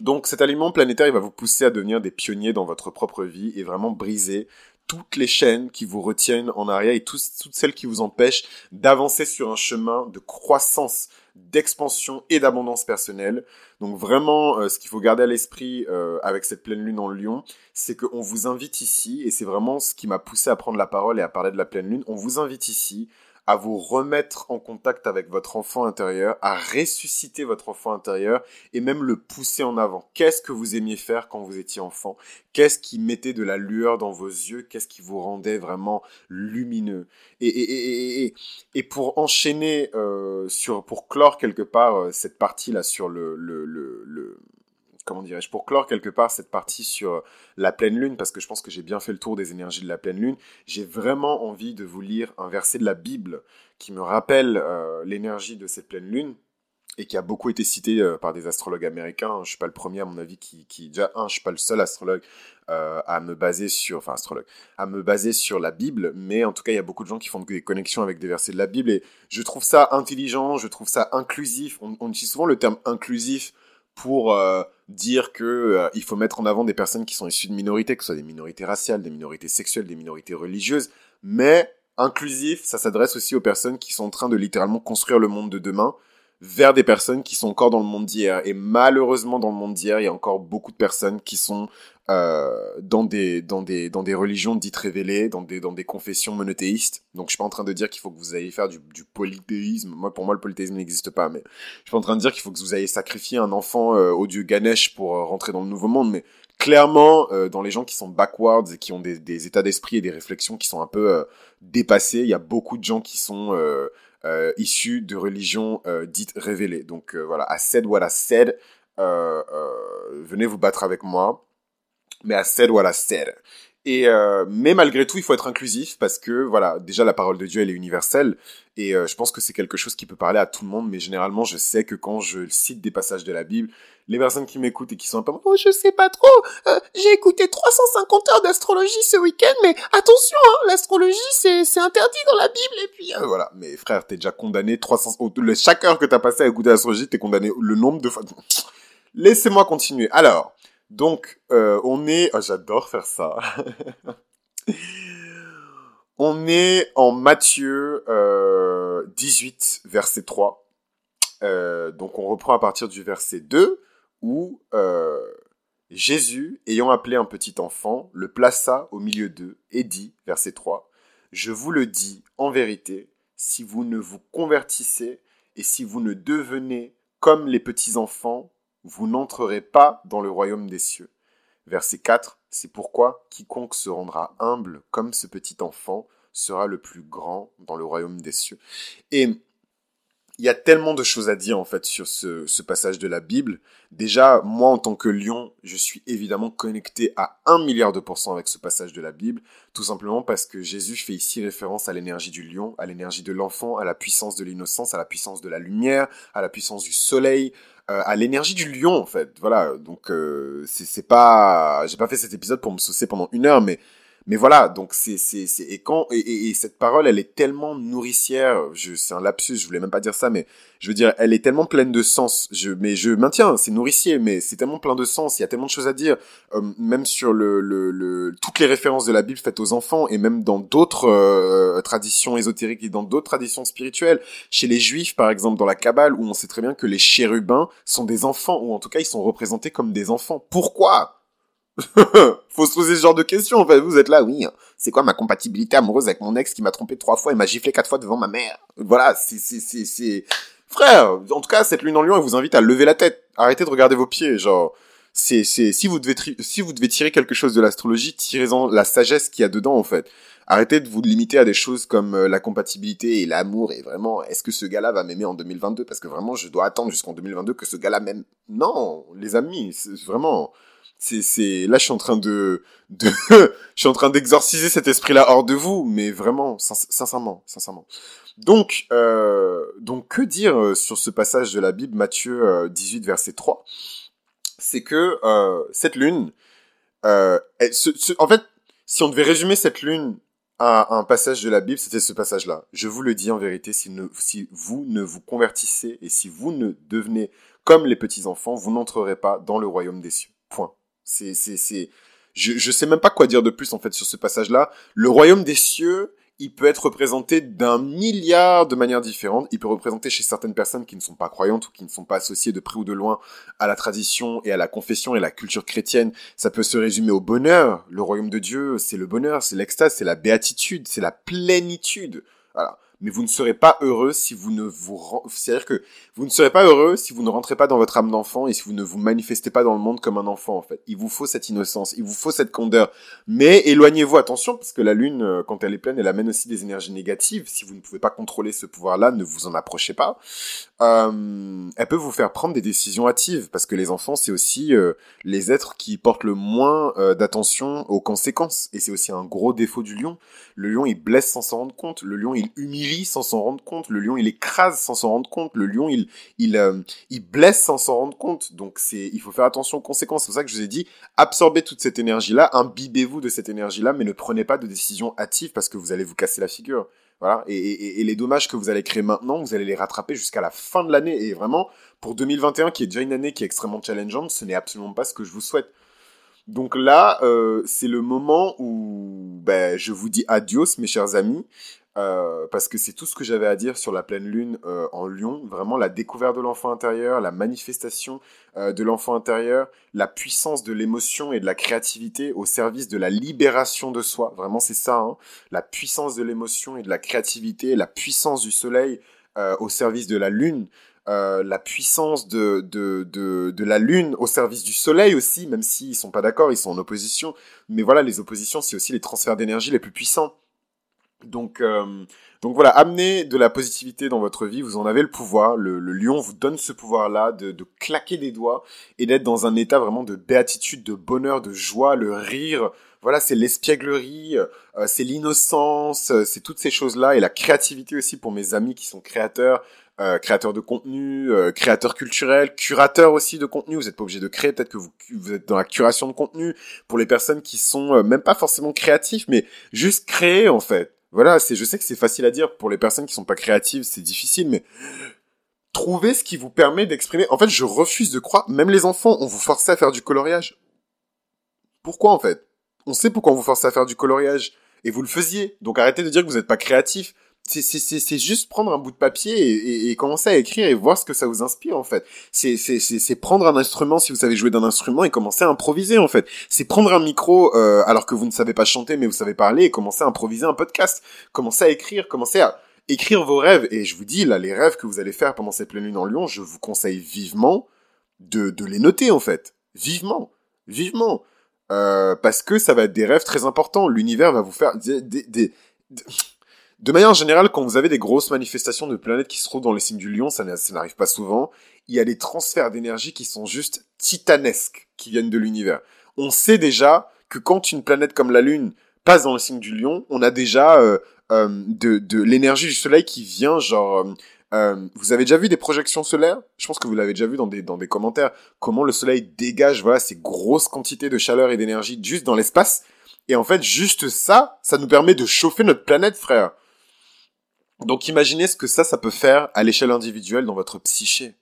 Donc cet aliment planétaire, il va vous pousser à devenir des pionniers dans votre propre vie et vraiment briser toutes les chaînes qui vous retiennent en arrière et toutes celles qui vous empêchent d'avancer sur un chemin de croissance, d'expansion et d'abondance personnelle. Donc vraiment, euh, ce qu'il faut garder à l'esprit euh, avec cette pleine lune en Lion, c'est qu'on vous invite ici, et c'est vraiment ce qui m'a poussé à prendre la parole et à parler de la pleine lune, on vous invite ici à vous remettre en contact avec votre enfant intérieur, à ressusciter votre enfant intérieur et même le pousser en avant. Qu'est-ce que vous aimiez faire quand vous étiez enfant? Qu'est-ce qui mettait de la lueur dans vos yeux? Qu'est-ce qui vous rendait vraiment lumineux? Et, et, et, et, pour enchaîner euh, sur, pour clore quelque part euh, cette partie là sur le, le, le comment dirais-je, pour clore quelque part cette partie sur la pleine lune, parce que je pense que j'ai bien fait le tour des énergies de la pleine lune, j'ai vraiment envie de vous lire un verset de la Bible qui me rappelle euh, l'énergie de cette pleine lune et qui a beaucoup été cité euh, par des astrologues américains. Je suis pas le premier à mon avis qui, déjà un, je suis pas le seul astrologue euh, à me baser sur, enfin astrologue, à me baser sur la Bible, mais en tout cas il y a beaucoup de gens qui font des connexions avec des versets de la Bible et je trouve ça intelligent, je trouve ça inclusif. On utilise souvent le terme inclusif pour euh, dire que euh, il faut mettre en avant des personnes qui sont issues de minorités, que ce soit des minorités raciales, des minorités sexuelles, des minorités religieuses, mais inclusif, ça s'adresse aussi aux personnes qui sont en train de littéralement construire le monde de demain vers des personnes qui sont encore dans le monde d'hier. Et malheureusement, dans le monde d'hier, il y a encore beaucoup de personnes qui sont euh, dans des dans des dans des religions dites révélées, dans des dans des confessions monothéistes. Donc je suis pas en train de dire qu'il faut que vous ayez faire du, polythéisme. Moi pour moi le polythéisme n'existe pas, mais je suis pas en train de dire qu'il faut que vous ayez sacrifié un enfant euh, au dieu Ganesh pour euh, rentrer dans le nouveau monde, mais clairement euh, dans les gens qui sont backwards et qui ont des états d'esprit et des réflexions qui sont un peu dépassés, il y a beaucoup de gens qui sont issus de religions dites révélées. Donc voilà, à said what I said, venez vous battre avec moi mais à said what I said. Et euh, mais malgré tout, il faut être inclusif parce que voilà, déjà la parole de Dieu elle est universelle et euh, je pense que c'est quelque chose qui peut parler à tout le monde. Mais généralement, je sais que quand je cite des passages de la Bible, les personnes qui m'écoutent et qui sont un peu oh je sais pas trop, euh, j'ai écouté 350 heures d'astrologie ce week-end, mais attention, hein, l'astrologie c'est c'est interdit dans la Bible et puis voilà. Mais frère, t'es déjà condamné 300 le, chaque heure que t'as passé à écouter l'astrologie, t'es condamné le nombre de fois. Laissez-moi continuer. Alors. Donc, euh, on est... Oh, j'adore faire ça. on est en Matthieu euh, 18, verset 3. Euh, donc, on reprend à partir du verset 2, où euh, Jésus, ayant appelé un petit enfant, le plaça au milieu d'eux et dit, verset 3, Je vous le dis en vérité, si vous ne vous convertissez et si vous ne devenez comme les petits enfants, vous n'entrerez pas dans le royaume des cieux. Verset 4, c'est pourquoi quiconque se rendra humble comme ce petit enfant sera le plus grand dans le royaume des cieux. Il y a tellement de choses à dire en fait sur ce, passage de la Bible. Déjà, moi en tant que lion, je suis évidemment connecté à un milliard de pourcents avec ce passage de la Bible, tout simplement parce que Jésus fait ici référence à l'énergie du lion, à l'énergie de l'enfant, à la puissance de l'innocence, à la puissance de la lumière, à la puissance du soleil, euh, à l'énergie du lion en fait. Voilà, donc euh, c'est pas, j'ai pas fait cet épisode pour me saucer pendant une heure, mais mais voilà, donc c'est c'est c'est et quand et, et, cette parole, elle est tellement nourricière. Je c'est un lapsus, je voulais même pas dire ça, mais je veux dire, elle est tellement pleine de sens. Je mais je maintiens, c'est nourricier, mais c'est tellement plein de sens. Il y a tellement de choses à dire, euh, même sur le, le, le toutes les références de la Bible faites aux enfants et même dans d'autres euh, traditions ésotériques et dans d'autres traditions spirituelles. Chez les Juifs, par exemple, dans la Kabbale, où on sait très bien que les chérubins sont des enfants, ou en tout cas ils sont représentés comme des enfants. Pourquoi? Faut se poser ce genre de questions. En fait, vous êtes là, oui. Hein. C'est quoi ma compatibilité amoureuse avec mon ex qui m'a trompé trois fois et m'a giflé quatre fois devant ma mère? Voilà, c'est, c'est, c'est, c'est... Frère, en tout cas, cette lune en lion, elle vous invite à lever la tête. Arrêtez de regarder vos pieds, genre... C'est, c'est, si vous devez, si vous devez tirer quelque chose de l'astrologie, tirez-en la sagesse qu'il y a dedans, en fait. Arrêtez de vous limiter à des choses comme euh, la compatibilité et l'amour et vraiment, est-ce que ce gars-là va m'aimer en 2022 Parce que vraiment, je dois attendre jusqu'en 2022 que ce gars-là m'aime. Non, les amis, c'est vraiment, c'est c'est là je suis en train de de je suis en train d'exorciser cet esprit là hors de vous mais vraiment sincèrement sincèrement donc euh, donc que dire euh, sur ce passage de la Bible Matthieu 18 euh, verset 3 c'est que euh, cette lune euh, en fait si on devait résumer cette lune à un passage de la Bible, c'était ce passage-là. Je vous le dis en vérité, si, si vous ne vous convertissez et si vous ne devenez comme les petits-enfants, vous n'entrerez pas dans le royaume des cieux. Point. C'est, c'est, c'est, je, je sais même pas quoi dire de plus en fait sur ce passage-là. Le royaume des cieux, il peut être représenté d'un milliard de manières différentes. Il peut représenter chez certaines personnes qui ne sont pas croyantes ou qui ne sont pas associées de près ou de loin à la tradition et à la confession et la culture chrétienne. Ça peut se résumer au bonheur. Le royaume de Dieu, c'est le bonheur, c'est l'extase, c'est la béatitude, c'est la plénitude. Voilà mais vous ne serez pas heureux si vous ne vous c'est-à-dire que vous ne serez pas heureux si vous ne rentrez pas dans votre âme d'enfant et si vous ne vous manifestez pas dans le monde comme un enfant en fait. Il vous faut cette innocence, il vous faut cette candeur. Mais éloignez-vous attention parce que la lune euh, quand elle est pleine, elle amène aussi des énergies négatives. Si vous ne pouvez pas contrôler ce pouvoir-là, ne vous en approchez pas. Euh, elle peut vous faire prendre des décisions hâtives parce que les enfants c'est aussi euh, les êtres qui portent le moins euh, d'attention aux conséquences et c'est aussi un gros défaut du lion. Le lion il blesse sans s'en rendre compte, le lion il humilie sans s'en rendre compte. Le lion, il écrase sans s'en rendre compte. Le lion, il, il, euh, il blesse sans s'en rendre compte. Donc c'est, il faut faire attention aux conséquences. C'est pour ça que je vous ai dit, absorbez toute cette énergie-là, imbibez-vous de cette énergie-là, mais ne prenez pas de décisions hâtives parce que vous allez vous casser la figure. Voilà. Et, et, et, les dommages que vous allez créer maintenant, vous allez les rattraper jusqu'à la fin de l'année. Et vraiment, pour 2021, qui est déjà une année qui est extrêmement challengeante, ce n'est absolument pas ce que je vous souhaite. Donc là, euh, c'est le moment où ben, je vous dis adios, mes chers amis. Euh, parce que c'est tout ce que j'avais à dire sur la pleine lune euh, en Lyon. Vraiment la découverte de l'enfant intérieur, la manifestation euh, de l'enfant intérieur, la puissance de l'émotion et de la créativité au service de la libération de soi. Vraiment c'est ça, hein. la puissance de l'émotion et de la créativité, la puissance du soleil au service de la lune. la puissance de, de, de, de, la lune au service du soleil aussi, même s'ils sont pas d'accord, ils sont en opposition. Mais voilà, les oppositions, c'est aussi les transferts d'énergie les plus puissants. Donc, euh, donc voilà, amenez de la positivité dans votre vie, vous en avez le pouvoir. Le, lion vous donne ce pouvoir-là de, de, claquer des doigts et d'être dans un état vraiment de béatitude, de bonheur, de joie, le rire. Voilà, c'est l'espièglerie, euh, c'est l'innocence, euh, c'est toutes ces choses-là et la créativité aussi pour mes amis qui sont créateurs. Euh, créateurs de contenu, créateurs culturels, curateurs aussi de contenu. Vous n'êtes pas obligé de créer, peut-être que vous, vous, êtes dans la curation de contenu. Pour les personnes qui sont même pas forcément créatifs, mais juste créer en fait voilà, c'est, je sais que c'est facile à dire pour les personnes qui sont pas créatives, c'est difficile, mais trouvez ce qui vous permet d'exprimer. En fait, je refuse de croire, même les enfants, on vous forçait à faire du coloriage. Pourquoi en fait? On sait pourquoi on vous forçait à faire du coloriage et vous le faisiez. Donc arrêtez de dire que vous n'êtes pas créatif c'est juste prendre un bout de papier et, et, commencer à écrire et voir ce que ça vous inspire en fait. C'est prendre un instrument si vous savez jouer d'un instrument et commencer à improviser en fait. C'est prendre un micro euh, alors que vous ne savez pas chanter mais vous savez parler et commencer à improviser un podcast. Commencer à écrire, commencer à écrire vos rêves. Et je vous dis là, les rêves que vous allez faire pendant cette pleine lune en Lyon, je vous conseille vivement de, de les noter en fait. Vivement, vivement. Euh, parce que ça va être des rêves très importants. L'univers va vous faire des, des, des de manière générale, quand vous avez des grosses manifestations de planètes qui se trouvent dans les signes du lion, ça n'arrive pas souvent, il y a des transferts d'énergie qui sont juste titanesques, qui viennent de l'univers. On sait déjà que quand une planète comme la Lune passe dans le signe du lion, on a déjà euh, euh, de, de l'énergie du Soleil qui vient, genre... Euh, vous avez déjà vu des projections solaires? Je pense que vous l'avez déjà vu dans des, dans des commentaires. Comment le Soleil dégage voilà, ces grosses quantités de chaleur et d'énergie juste dans l'espace? Et en fait, juste ça, ça nous permet de chauffer notre planète, frère. Donc imaginez ce que ça, ça peut faire à l'échelle individuelle dans votre psyché.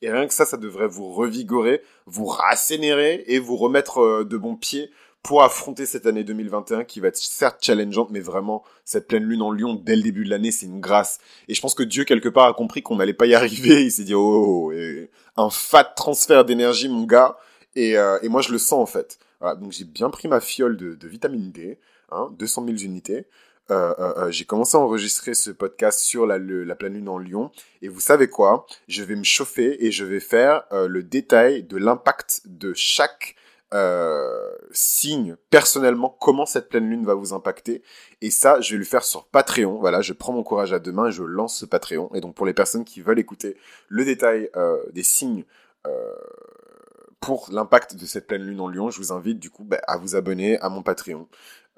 Et rien que ça, ça devrait vous revigorer, vous rassénérer et vous remettre euh, de bons pieds pour affronter cette année 2021 qui va être certes challengeante, mais vraiment, cette pleine lune en lion dès le début de l'année, c'est une grâce. Et je pense que Dieu, quelque part, a compris qu'on n'allait pas y arriver. Il s'est dit, oh, oh, oh un fat transfert d'énergie, mon gars. Et, euh, et, moi, je le sens, en fait. Voilà, donc j'ai bien pris ma fiole de, de vitamine D, hein, 200 000 unités. Euh, euh, euh, j'ai commencé à enregistrer ce podcast sur la, pleine lune en Lion. Et vous savez quoi? Je vais me chauffer et je vais faire le détail de l'impact de chaque signe personnellement, comment cette pleine lune va vous impacter. Et ça, je vais le faire sur Patreon. Voilà, je prends mon courage à deux mains et je lance ce Patreon. Et donc pour les personnes qui veulent écouter le détail des signes pour l'impact de cette pleine lune en Lion, je vous invite du coup bah, à vous abonner à mon Patreon.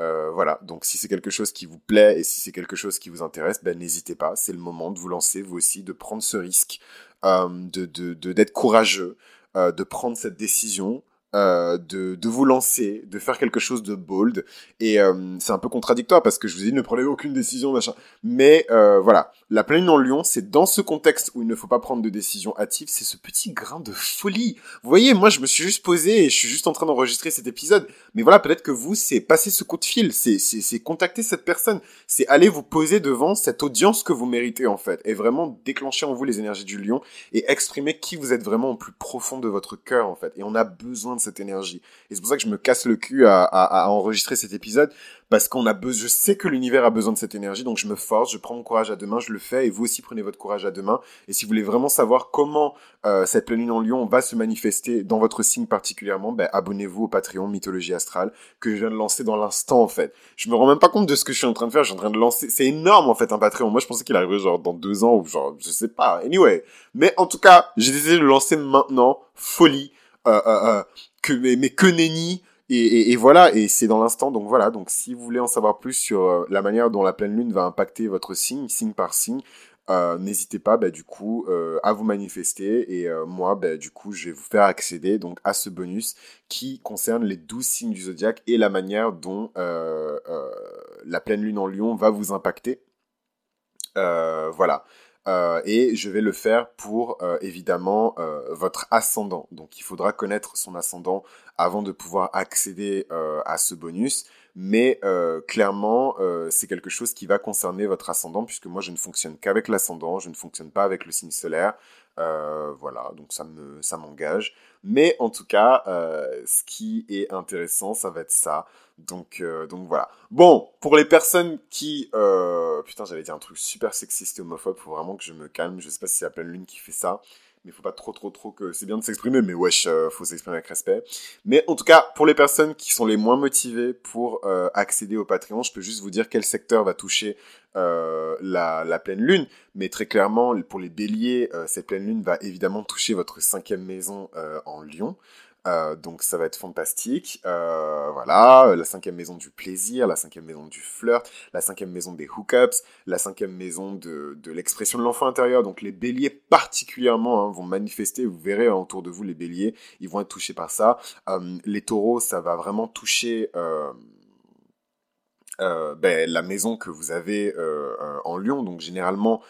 Euh, voilà, donc si c'est quelque chose qui vous plaît et si c'est quelque chose qui vous intéresse, ben, n'hésitez pas, c'est le moment de vous lancer vous aussi, de prendre ce risque, euh, de d'être courageux, euh, de prendre cette décision, euh, de, de, vous lancer, de faire quelque chose de bold. Et euh, c'est un peu contradictoire parce que je vous ai dit ne prenez aucune décision, machin. Mais euh, voilà, la pleine en Lyon, c'est dans ce contexte où il ne faut pas prendre de décision hâtive, c'est ce petit grain de folie. Vous voyez, moi je me suis juste posé et je suis juste en train d'enregistrer cet épisode. Mais voilà, peut-être que vous, c'est passer ce coup de fil, c'est c'est contacter cette personne, c'est aller vous poser devant cette audience que vous méritez en fait, et vraiment déclencher en vous les énergies du lion et exprimer qui vous êtes vraiment au plus profond de votre cœur en fait. Et on a besoin de cette énergie. Et c'est pour ça que je me casse le cul à, à, à enregistrer cet épisode parce qu'on a besoin, je sais que l'univers a besoin de cette énergie, donc je me force, je prends mon courage à deux mains, je le fais, et vous aussi prenez votre courage à deux mains. Et si vous voulez vraiment savoir comment euh, cette pleine lune en Lion va se manifester dans votre signe particulièrement, ben, abonnez-vous au Patreon Mythologie Astrale que je viens de lancer dans l'instant en fait. Je me rends même pas compte de ce que je suis en train de faire, je suis en train de lancer, c'est énorme en fait un Patreon. Moi je pensais qu'il arriverait genre dans deux ans ou genre je sais pas. Anyway, mais en tout cas j'ai décidé de le lancer maintenant, folie. Euh, euh, euh que mais, que nenni et, voilà, et c'est dans l'instant. Donc voilà, donc si vous voulez en savoir plus sur euh, la manière dont la pleine lune va impacter votre signe, signe par signe, euh, n'hésitez pas bah, du coup euh, à vous manifester et moi bah, du coup je vais vous faire accéder donc à ce bonus qui concerne les 12 signes du zodiaque et la manière dont la pleine lune en lion va vous impacter. voilà. Euh, et je vais le faire pour euh, évidemment euh, votre ascendant. Donc il faudra connaître son ascendant avant de pouvoir accéder à ce bonus. Mais clairement, c'est quelque chose qui va concerner votre ascendant puisque moi je ne fonctionne qu'avec l'ascendant, je ne fonctionne pas avec le signe solaire. voilà, donc ça me ça m'engage. Mais en tout cas, ce qui est intéressant, ça va être ça. Donc, euh, donc voilà. Bon, pour les personnes qui... Euh... Putain, j'allais dire un truc super sexiste et homophobe, faut vraiment que je me calme. Je sais pas si c'est la pleine lune qui fait ça, mais faut pas trop, trop, trop que... C'est bien de s'exprimer, mais wesh, euh, faut s'exprimer avec respect. Mais en tout cas, pour les personnes qui sont les moins motivées pour euh, accéder au Patreon, je peux juste vous dire quel secteur va toucher la, la pleine lune. Mais très clairement, pour les béliers, cette pleine lune va évidemment toucher votre cinquième maison en Lyon. Euh, donc ça va être fantastique. Euh, voilà, la cinquième maison du plaisir, la cinquième maison du flirt, la cinquième maison des hookups, la cinquième maison de, l'expression de l'enfant intérieur. Donc les béliers particulièrement hein, vont manifester, vous verrez hein, autour de vous les béliers, ils vont être touchés par ça. Euh, les taureaux, ça va vraiment toucher... Ben, la maison que vous avez en Lyon, donc généralement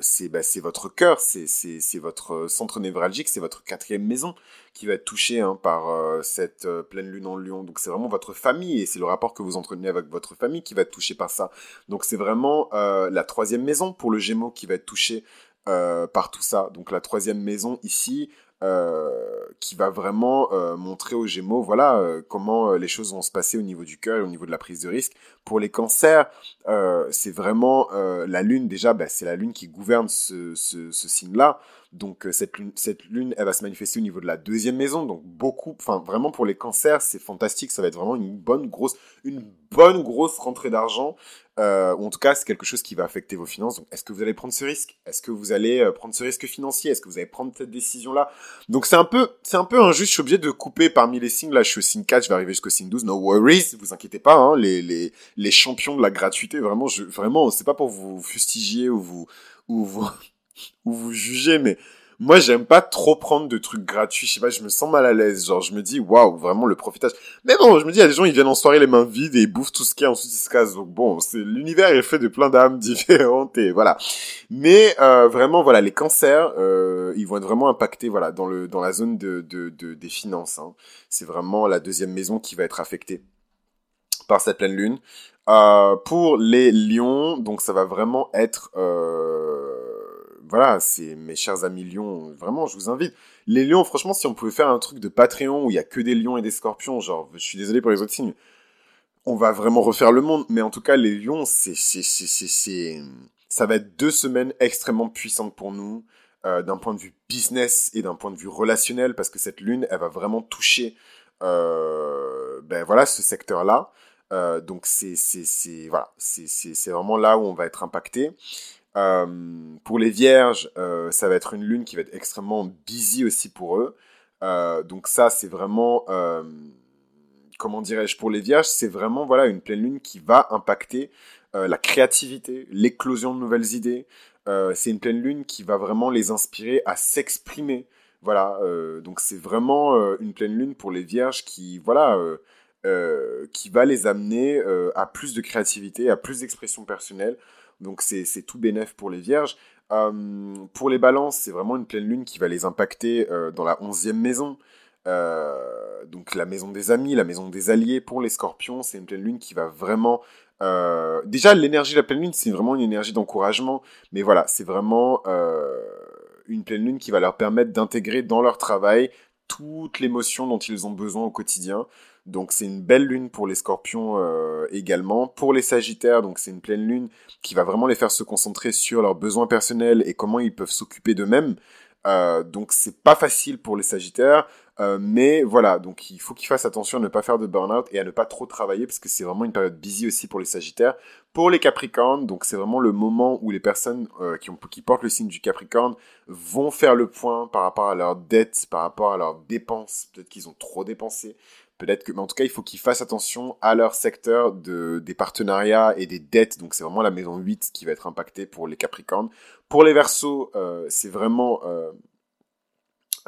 c'est bah, votre cœur, c'est votre centre névralgique, c'est votre quatrième maison qui va être touché hein, par euh, cette euh, pleine lune en lion. Donc c'est vraiment votre famille et c'est le rapport que vous entretenez avec votre famille qui va être touché par ça. Donc c'est vraiment euh, la troisième maison pour le Gémeaux qui va être touché par tout ça. Donc la troisième maison ici, qui va vraiment montrer aux Gémeaux, voilà, comment les choses vont se passer au niveau du cœur et au niveau de la prise de risque. Pour les cancers, c'est vraiment la Lune, déjà, bah, c'est la Lune qui gouverne ce signe-là. Donc euh, cette lune, cette lune, elle va se manifester au niveau de la deuxième maison. Donc beaucoup, enfin vraiment pour les cancers, c'est fantastique. Ça va être vraiment une bonne grosse, une bonne grosse rentrée d'argent. Euh, ou en tout cas, c'est quelque chose qui va affecter vos finances. Donc, est-ce que vous allez prendre ce risque? Est-ce que vous allez euh, prendre ce risque financier? Est-ce que vous allez prendre cette décision-là? Donc, c'est un peu, c'est un peu injuste. Je suis obligé de couper parmi les signes. Là, je suis au signe 4, je vais arriver jusqu'au signe 12. No worries, vous inquiétez pas. Hein, les, les, les champions de la gratuité, vraiment, je, vraiment, c'est pas pour vous fustiger ou vous, ou vous, ou vous juger, mais moi j'aime pas trop prendre de trucs gratuits. Je sais pas je me sens mal à l'aise. Genre je me dis waouh vraiment le profitage mais bon je me dis il y a des gens ils viennent en soirée les mains vides et ils bouffent tout ce qu'il y a ensuite ils se cassent. Donc bon c'est l'univers est fait de plein d'âmes différentes et voilà. Mais euh, vraiment voilà les cancers euh, ils vont être vraiment impactés voilà dans le dans la zone de, de, de des finances hein. c'est vraiment la deuxième maison qui va être affectée par cette pleine lune. Euh, pour les lions donc ça va vraiment être voilà, c'est mes chers amis lions, vraiment, je vous invite. Les lions, franchement, si on pouvait faire un truc de Patreon où il y a que des lions et des scorpions, genre, je suis désolé pour les autres signes, on va vraiment refaire le monde. Mais en tout cas, les lions, c'est, c'est, c'est, c'est, ça va être deux semaines extrêmement puissantes pour nous, euh, d'un point de vue business et d'un point de vue relationnel, parce que cette lune, elle va vraiment toucher, euh, ben voilà, ce secteur-là. Euh, donc c'est, c'est, c'est, voilà, c'est, c'est, c'est vraiment là où on va être impacté. Euh, pour les vierges, euh, ça va être une lune qui va être extrêmement busy aussi pour eux. Euh, donc ça, c'est vraiment, comment dirais-je, pour les vierges, c'est vraiment voilà une pleine lune qui va impacter la créativité, l'éclosion de nouvelles idées. c'est une pleine lune qui va vraiment les inspirer à s'exprimer. Voilà, donc c'est vraiment une pleine lune pour les vierges qui, voilà, qui va les amener à plus de créativité, à plus d'expression personnelle, donc c'est tout bénef pour les vierges. Euh, pour les balances, c'est vraiment une pleine lune qui va les impacter euh, dans la onzième maison. Euh, donc la maison des amis, la maison des alliés. Pour les scorpions, c'est une pleine lune qui va vraiment... déjà, l'énergie de la pleine lune, c'est vraiment une énergie d'encouragement. Mais voilà, c'est vraiment une pleine lune qui va leur permettre d'intégrer dans leur travail toute l'émotion dont ils ont besoin au quotidien. Donc c'est une belle lune pour les scorpions euh, également. Pour les sagittaires, donc c'est une pleine lune qui va vraiment les faire se concentrer sur leurs besoins personnels et comment ils peuvent s'occuper d'eux-mêmes. Euh, donc c'est pas facile pour les sagittaires. Euh, mais voilà, donc il faut qu'ils fassent attention à ne pas faire de burn-out et à ne pas trop travailler parce que c'est vraiment une période busy aussi pour les Sagittaires. Pour les Capricornes, donc c'est vraiment le moment où les personnes qui portent le signe du Capricorne vont faire le point par rapport à leurs dettes, par rapport à leurs dépenses. Peut-être qu'ils ont trop dépensé. Peut-être que, mais en tout cas, il faut qu'ils fassent attention à leur secteur de, des partenariats et des dettes. Donc, c'est vraiment la maison 8 qui va être impactée pour les Capricornes. Pour les Verseaux, euh, c'est vraiment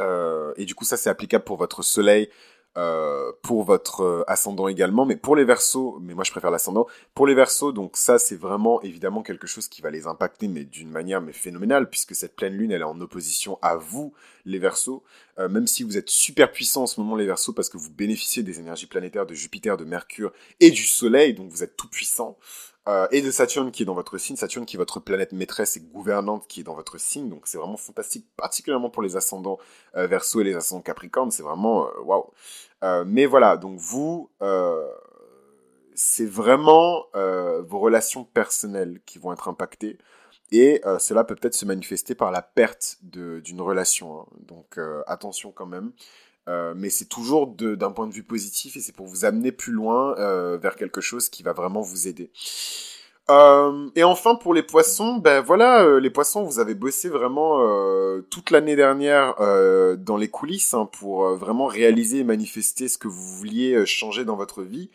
euh, et du coup, ça, c'est applicable pour votre soleil, euh, pour votre euh, ascendant également, mais pour les versos, mais moi je préfère l'ascendant, pour les versos, donc ça c'est vraiment évidemment quelque chose qui va les impacter, mais d'une manière mais phénoménale, puisque cette pleine lune elle est en opposition à vous, les versos, même si vous êtes super puissants en ce moment les versos, parce que vous bénéficiez des énergies planétaires de Jupiter, de Mercure et du Soleil, donc vous êtes tout puissant, euh, et de Saturne qui est dans votre signe, Saturne qui est votre planète maîtresse et gouvernante qui est dans votre signe, donc c'est vraiment fantastique, particulièrement pour les ascendants euh, Verseau et les ascendants Capricorne, c'est vraiment euh, waouh. mais voilà, donc vous, c'est vraiment vos relations personnelles qui vont être impactées. Et cela peut peut-être se manifester par la perte d'une relation. Hein. Donc attention quand même. Euh, mais c'est toujours d'un point de vue positif et c'est pour vous amener plus loin euh, vers quelque chose qui va vraiment vous aider. Euh, et enfin pour les poissons, ben voilà, les poissons, vous avez bossé vraiment toute l'année dernière dans les coulisses hein, pour vraiment réaliser et manifester ce que vous vouliez changer dans votre vie.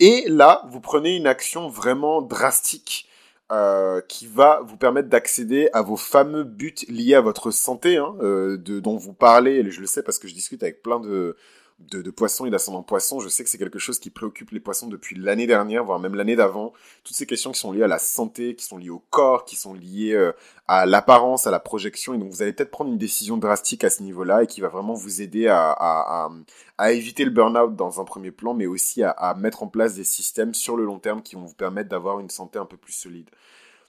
Et là, vous prenez une action vraiment drastique euh, qui va vous permettre d'accéder à vos fameux buts liés à votre santé, hein, euh, de, dont vous parlez, et je le sais parce que je discute avec plein de, de, de poissons et d'ascendants poissons. Je sais que c'est quelque chose qui préoccupe les poissons depuis l'année dernière, voire même l'année d'avant. Toutes ces questions qui sont liées à la santé, qui sont liées au corps, qui sont liées euh, à l'apparence, à la projection. Et donc vous allez peut-être prendre une décision drastique à ce niveau-là et qui va vraiment vous aider à, à, à, à éviter le burn-out dans un premier plan, mais aussi à mettre en place des systèmes sur le long terme qui vont vous permettre d'avoir une santé un peu plus solide.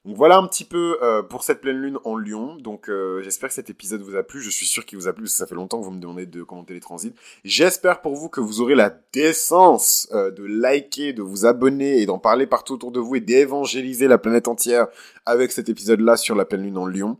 Donc voilà un petit peu euh, pour cette pleine lune en Lyon. Donc euh, j'espère que cet épisode vous a plu. Je suis sûr qu'il vous a plu parce que ça fait longtemps que vous me demandez de commenter les transits. J'espère pour vous que vous aurez la décence euh, de liker, de vous abonner et d'en parler partout autour de vous et d'évangéliser la planète entière avec cet épisode-là sur la pleine lune en Lyon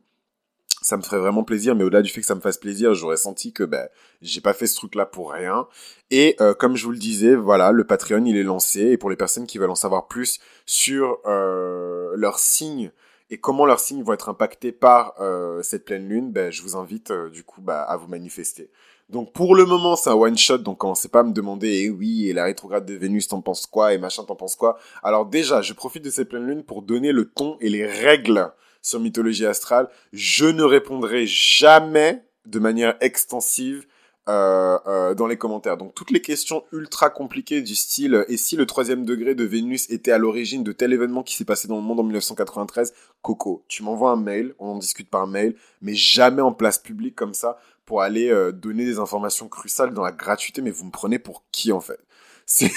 ça me ferait vraiment plaisir. Mais au-delà du fait que ça me fasse plaisir, j'aurais senti que ben j'ai pas fait ce truc-là pour rien. Et euh, comme je vous le disais, voilà, le Patreon il est lancé et pour les personnes qui veulent en savoir plus sur euh, leurs signes et comment leurs signes vont être impactés par euh, cette pleine lune, ben, je vous invite euh, du coup bah, à vous manifester. Donc pour le moment, c'est un one shot, donc commencez pas à me demander, eh oui, et la rétrograde de Vénus, t'en penses quoi, et machin, t'en penses quoi? Alors déjà, je profite de cette pleine lune pour donner le ton et les règles sur mythologie astrale. Je ne répondrai jamais de manière extensive euh, euh, dans les commentaires. Donc toutes les questions ultra compliquées du style et si le troisième degré de Vénus était à l'origine de tel événement qui s'est passé dans le monde en 1993, Coco, tu m'envoies un mail, on en discute par mail, mais jamais en place publique comme ça pour aller euh, donner des informations cruciales dans la gratuité. Mais vous me prenez pour qui en fait?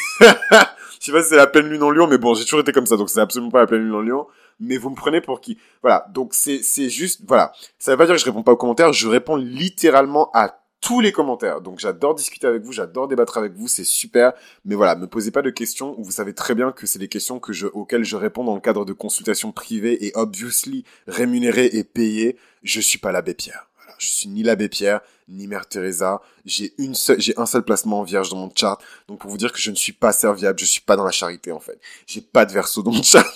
Je sais pas si c'est la pleine lune en Lyon, mais bon, j'ai toujours été comme ça, donc c'est absolument pas la pleine lune en Lyon mais vous me prenez pour qui? Voilà, donc c'est c'est juste voilà. Ça veut pas dire que je réponds pas aux commentaires, je réponds littéralement à tous les commentaires. Donc j'adore discuter avec vous, j'adore débattre avec vous, c'est super. Mais voilà, me posez pas de questions. Vous savez très bien que c'est des questions auxquelles je réponds dans le cadre de consultations privées et obviously rémunérées et payées. Je suis pas l'abbé Pierre. Voilà, je suis ni l'abbé Pierre, ni Mère Teresa. J'ai une seule, j'ai un seul placement en vierge dans mon chart. Donc pour vous dire que je ne suis pas serviable, je suis pas dans la charité en fait. J'ai pas de verso dans mon chart.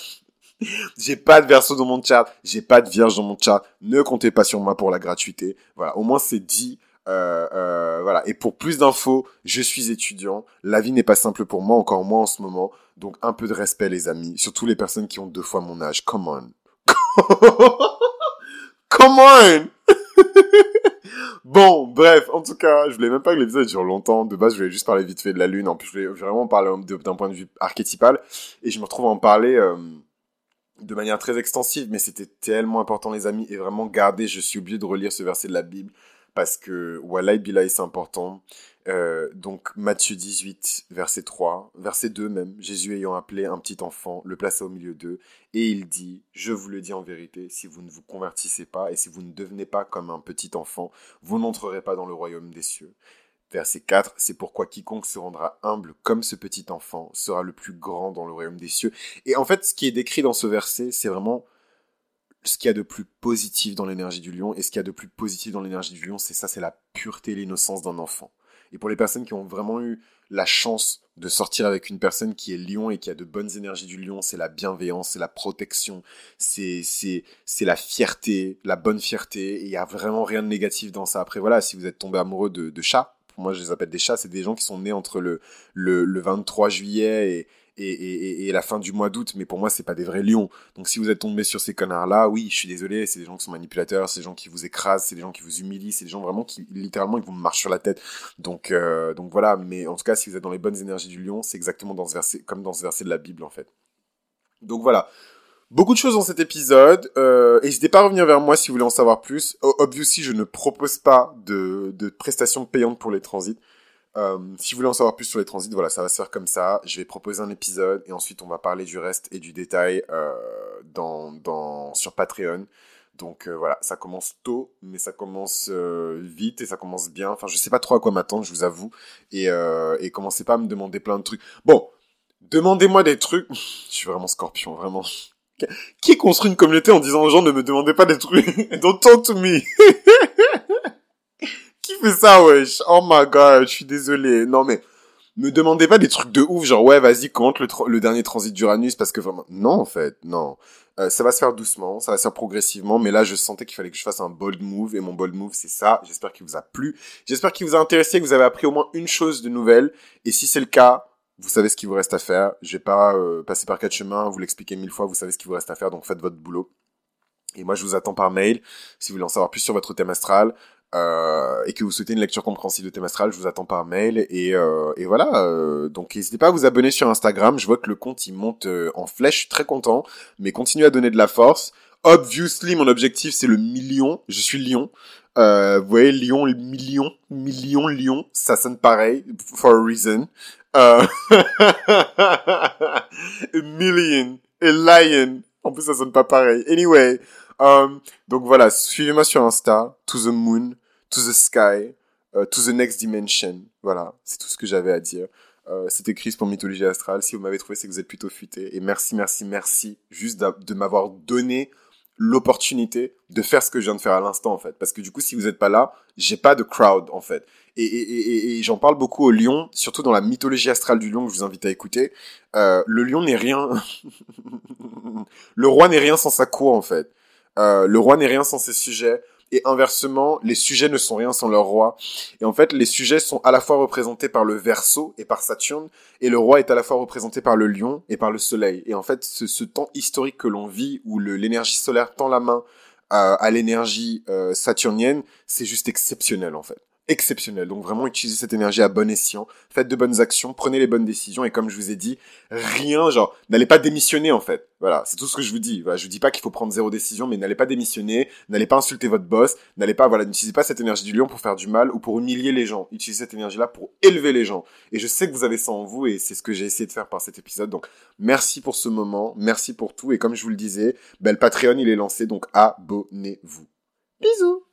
j'ai pas de verso dans mon chart, j'ai pas de vierge dans mon chart. Ne comptez pas sur moi pour la gratuité. Voilà, au moins c'est dit. Euh, euh, voilà. Et pour plus d'infos, je suis étudiant. La vie n'est pas simple pour moi, encore moins en ce moment. Donc un peu de respect, les amis. Surtout les personnes qui ont deux fois mon âge. Come on. Come on. bon, bref, en tout cas, je voulais même pas que l'épisode dure longtemps. De base, je voulais juste parler vite fait de la lune. En plus, je voulais vraiment parler d'un point de vue archétypal. Et je me retrouve à en parler euh, de manière très extensive. Mais c'était tellement important, les amis. Et vraiment, gardez, je suis obligé de relire ce verset de la Bible parce que Walai Bilai c'est important. Euh, donc Matthieu 18, verset 3, verset 2 même, Jésus ayant appelé un petit enfant, le plaça au milieu d'eux, et il dit, je vous le dis en vérité, si vous ne vous convertissez pas et si vous ne devenez pas comme un petit enfant, vous n'entrerez pas dans le royaume des cieux. Verset 4, c'est pourquoi quiconque se rendra humble comme ce petit enfant sera le plus grand dans le royaume des cieux. Et en fait, ce qui est décrit dans ce verset, c'est vraiment ce qu'il y a de plus positif dans l'énergie du lion. Et ce qu'il y a de plus positif dans l'énergie du lion, c'est ça, c'est la pureté et l'innocence d'un enfant. Et pour les personnes qui ont vraiment eu la chance de sortir avec une personne qui est lion et qui a de bonnes énergies du lion, c'est la bienveillance, c'est la protection, c'est, la fierté, la bonne fierté. Il y a vraiment rien de négatif dans ça. Après, voilà, si vous êtes tombé amoureux de, de chats, pour moi, je les appelle des chats, c'est des gens qui sont nés entre le, le, le 23 juillet et, et, la fin du mois d'août, mais pour moi, c'est pas des vrais lions. Donc si vous êtes tombé sur ces connards-là, oui, je suis désolé, c'est des gens qui sont manipulateurs, c'est des gens qui vous écrasent, c'est des gens qui vous humilient, c'est des gens vraiment qui, littéralement, ils vous marchent sur la tête. Donc, euh, donc voilà, mais en tout cas, si vous êtes dans les bonnes énergies du lion, c'est exactement dans ce verset, comme dans ce verset de la Bible, en fait. Donc voilà. Beaucoup de choses dans cet épisode. Euh, n'hésitez pas à revenir vers moi si vous voulez en savoir plus. Obviously, je ne propose pas de, de prestations payantes pour les transits. Euh, si vous voulez en savoir plus sur les transits, voilà, ça va se faire comme ça. Je vais proposer un épisode et ensuite on va parler du reste et du détail euh, dans, dans, sur Patreon. Donc euh, voilà, ça commence tôt, mais ça commence vite et ça commence bien. Enfin, je sais pas trop à quoi m'attendre, je vous avoue. Et, et commencez pas à me demander plein de trucs. Bon, demandez-moi des trucs. je suis vraiment scorpion, vraiment. Qui construit une communauté en disant aux gens ne me demandez pas des trucs? Don't talk to me qui fait ça, wesh Oh my god, je suis désolé. Non, mais me demandez pas des trucs de ouf, genre ouais, vas-y, compte le, le dernier transit d'Uranus, parce que vraiment... Non, en fait, non. Euh, ça va se faire doucement, ça va se faire progressivement, mais là, je sentais qu'il fallait que je fasse un bold move, et mon bold move, c'est ça. J'espère qu'il vous a plu. J'espère qu'il vous a intéressé, que vous avez appris au moins une chose de nouvelle. Et si c'est le cas, vous savez ce qu'il vous reste à faire. Je vais pas euh, passer par quatre chemins, vous l'expliquer mille fois, vous savez ce qu'il vous reste à faire, donc faites votre boulot. Et moi, je vous attends par mail si vous voulez en savoir plus sur votre thème astral. Euh, et que vous souhaitez une lecture compréhensive de thème astral, je vous attends par mail. Et, euh, et voilà, euh, donc n'hésitez pas à vous abonner sur Instagram. Je vois que le compte il monte euh, en flèche, je suis très content. Mais continuez à donner de la force. Obviously, mon objectif c'est le million. Je suis Lion. Euh, vous voyez, Lion, million, million, Lion, ça sonne pareil, for a reason. Euh... million, a lion. En plus, ça sonne pas pareil. Anyway, um, donc voilà, suivez-moi sur Insta, to the moon, to the sky, uh, to the next dimension. Voilà, c'est tout ce que j'avais à dire. Euh, C'était Chris pour Mythologie Astrale. Si vous m'avez trouvé, c'est que vous êtes plutôt futé. Et merci, merci, merci juste de m'avoir donné l'opportunité de faire ce que je viens de faire à l'instant en fait. Parce que du coup si vous n'êtes pas là j'ai pas de crowd en fait. Et, j'en parle beaucoup au lion surtout dans la mythologie astrale du lion que je vous invite à écouter. Euh, le lion n'est rien. Le roi n'est rien sans sa cour en fait. Euh, le roi n'est rien sans ses sujets et inversement, les sujets ne sont rien sans leur roi. Et en fait, les sujets sont à la fois représentés par le Verseau et par Saturne, et le roi est à la fois représenté par le lion et par le soleil. Et en fait, ce, ce temps historique que l'on vit, où l'énergie solaire tend la main à, à l'énergie euh, saturnienne, c'est juste exceptionnel en fait exceptionnel. Donc vraiment utilisez cette énergie à bon escient, faites de bonnes actions, prenez les bonnes décisions et comme je vous ai dit, rien genre n'allez pas démissionner en fait. Voilà, c'est tout ce que je vous dis. Voilà, je vous dis pas qu'il faut prendre zéro décision, mais n'allez pas démissionner, n'allez pas insulter votre boss, n'allez pas voilà, n'utilisez pas cette énergie du lion pour faire du mal ou pour humilier les gens. Utilisez cette énergie là pour élever les gens. Et je sais que vous avez ça en vous et c'est ce que j'ai essayé de faire par cet épisode. Donc merci pour ce moment, merci pour tout et comme je vous le disais, ben, le Patreon il est lancé donc abonnez-vous. Bisous.